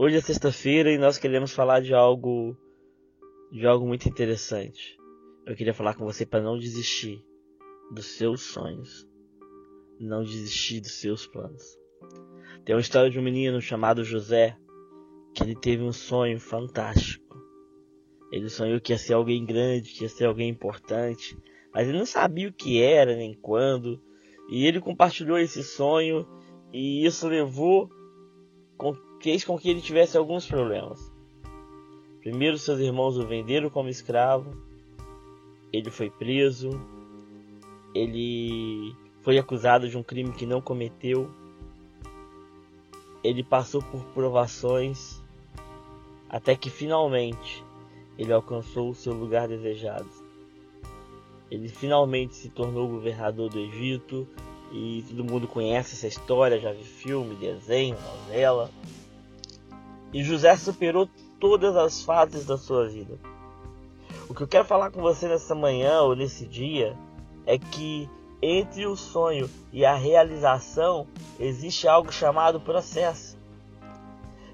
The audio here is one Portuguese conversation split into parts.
Hoje é sexta-feira e nós queremos falar de algo de algo muito interessante. Eu queria falar com você para não desistir dos seus sonhos, não desistir dos seus planos. Tem uma história de um menino chamado José que ele teve um sonho fantástico. Ele sonhou que ia ser alguém grande, que ia ser alguém importante, mas ele não sabia o que era nem quando. E ele compartilhou esse sonho e isso levou com, fez com que ele tivesse alguns problemas. Primeiro, seus irmãos o venderam como escravo, ele foi preso, ele foi acusado de um crime que não cometeu, ele passou por provações até que finalmente ele alcançou o seu lugar desejado. Ele finalmente se tornou governador do Egito e todo mundo conhece essa história, já viu filme, desenho, novela. E José superou todas as fases da sua vida. O que eu quero falar com você nessa manhã ou nesse dia é que entre o sonho e a realização existe algo chamado processo.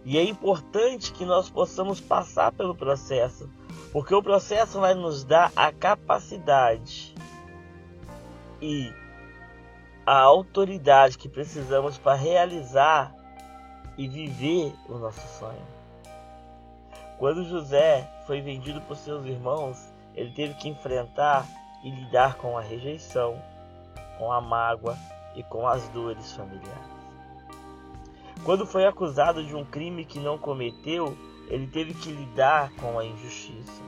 E é importante que nós possamos passar pelo processo, porque o processo vai nos dar a capacidade e a autoridade que precisamos para realizar e viver o nosso sonho. Quando José foi vendido por seus irmãos, ele teve que enfrentar e lidar com a rejeição, com a mágoa e com as dores familiares. Quando foi acusado de um crime que não cometeu, ele teve que lidar com a injustiça.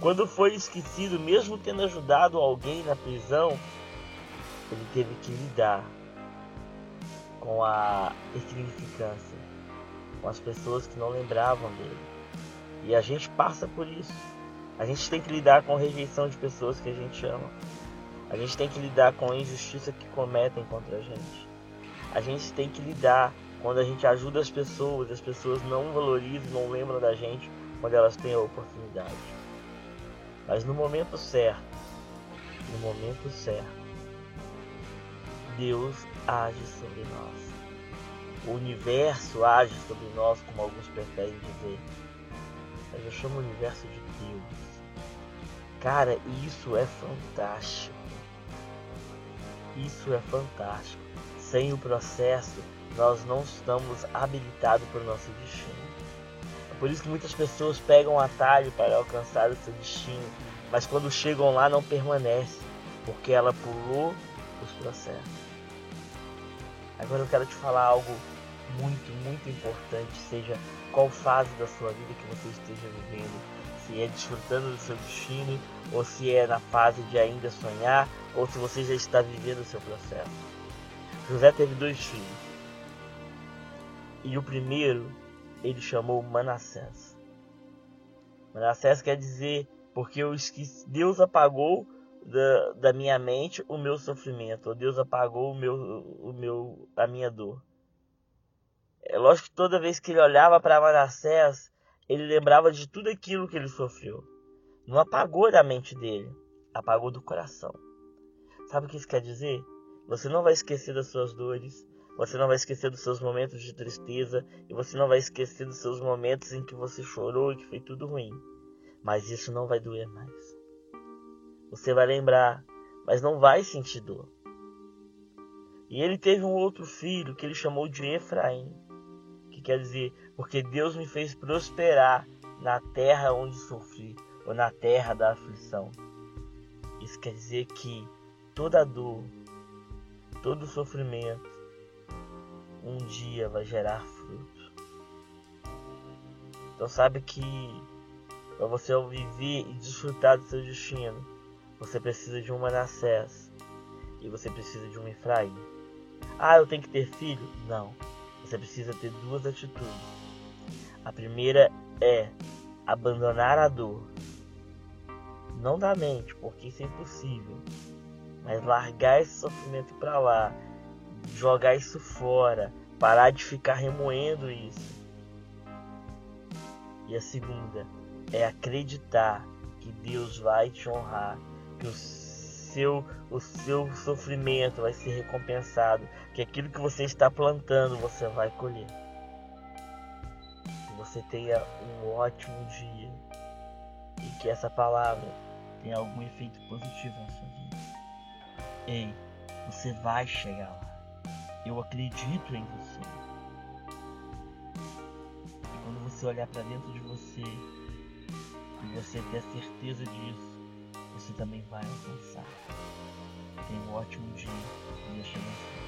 Quando foi esquecido, mesmo tendo ajudado alguém na prisão, ele teve que lidar com a insignificância, com as pessoas que não lembravam dele. E a gente passa por isso. A gente tem que lidar com a rejeição de pessoas que a gente ama. A gente tem que lidar com a injustiça que cometem contra a gente a gente tem que lidar quando a gente ajuda as pessoas, as pessoas não valorizam, não lembram da gente quando elas têm a oportunidade. Mas no momento certo, no momento certo, Deus age sobre nós. O universo age sobre nós, como alguns preferem dizer. Mas eu chamo o universo de Deus. Cara, isso é fantástico. Isso é fantástico. Sem o processo, nós não estamos habilitados para o nosso destino. É por isso que muitas pessoas pegam atalho para alcançar o seu destino, mas quando chegam lá não permanece, porque ela pulou os processos. Agora eu quero te falar algo muito, muito importante, seja qual fase da sua vida que você esteja vivendo, se é desfrutando do seu destino, ou se é na fase de ainda sonhar, ou se você já está vivendo o seu processo. José teve dois filhos. E o primeiro ele chamou Manassés. Manassés quer dizer porque Deus apagou da, da minha mente o meu sofrimento, Deus apagou o meu, o meu, a minha dor. É lógico que toda vez que ele olhava para Manassés, ele lembrava de tudo aquilo que ele sofreu. Não apagou da mente dele, apagou do coração. Sabe o que isso quer dizer? Você não vai esquecer das suas dores, você não vai esquecer dos seus momentos de tristeza e você não vai esquecer dos seus momentos em que você chorou e que foi tudo ruim. Mas isso não vai doer mais. Você vai lembrar, mas não vai sentir dor. E ele teve um outro filho que ele chamou de Efraim, que quer dizer, porque Deus me fez prosperar na terra onde sofri, ou na terra da aflição. Isso quer dizer que toda dor, todo sofrimento um dia vai gerar fruto. Então sabe que para você viver e desfrutar do seu destino, você precisa de um Manassés e você precisa de um Efraim. Ah, eu tenho que ter filho? Não. Você precisa ter duas atitudes. A primeira é abandonar a dor. Não da mente, porque isso é impossível mas largar esse sofrimento para lá, jogar isso fora, parar de ficar remoendo isso. E a segunda é acreditar que Deus vai te honrar, que o seu, o seu sofrimento vai ser recompensado, que aquilo que você está plantando você vai colher. você tenha um ótimo dia e que essa palavra tenha algum efeito positivo na sua vida. Ei, você vai chegar lá. Eu acredito em você. E quando você olhar para dentro de você e você ter a certeza disso, você também vai alcançar. Tenha um ótimo dia. Te abençoe.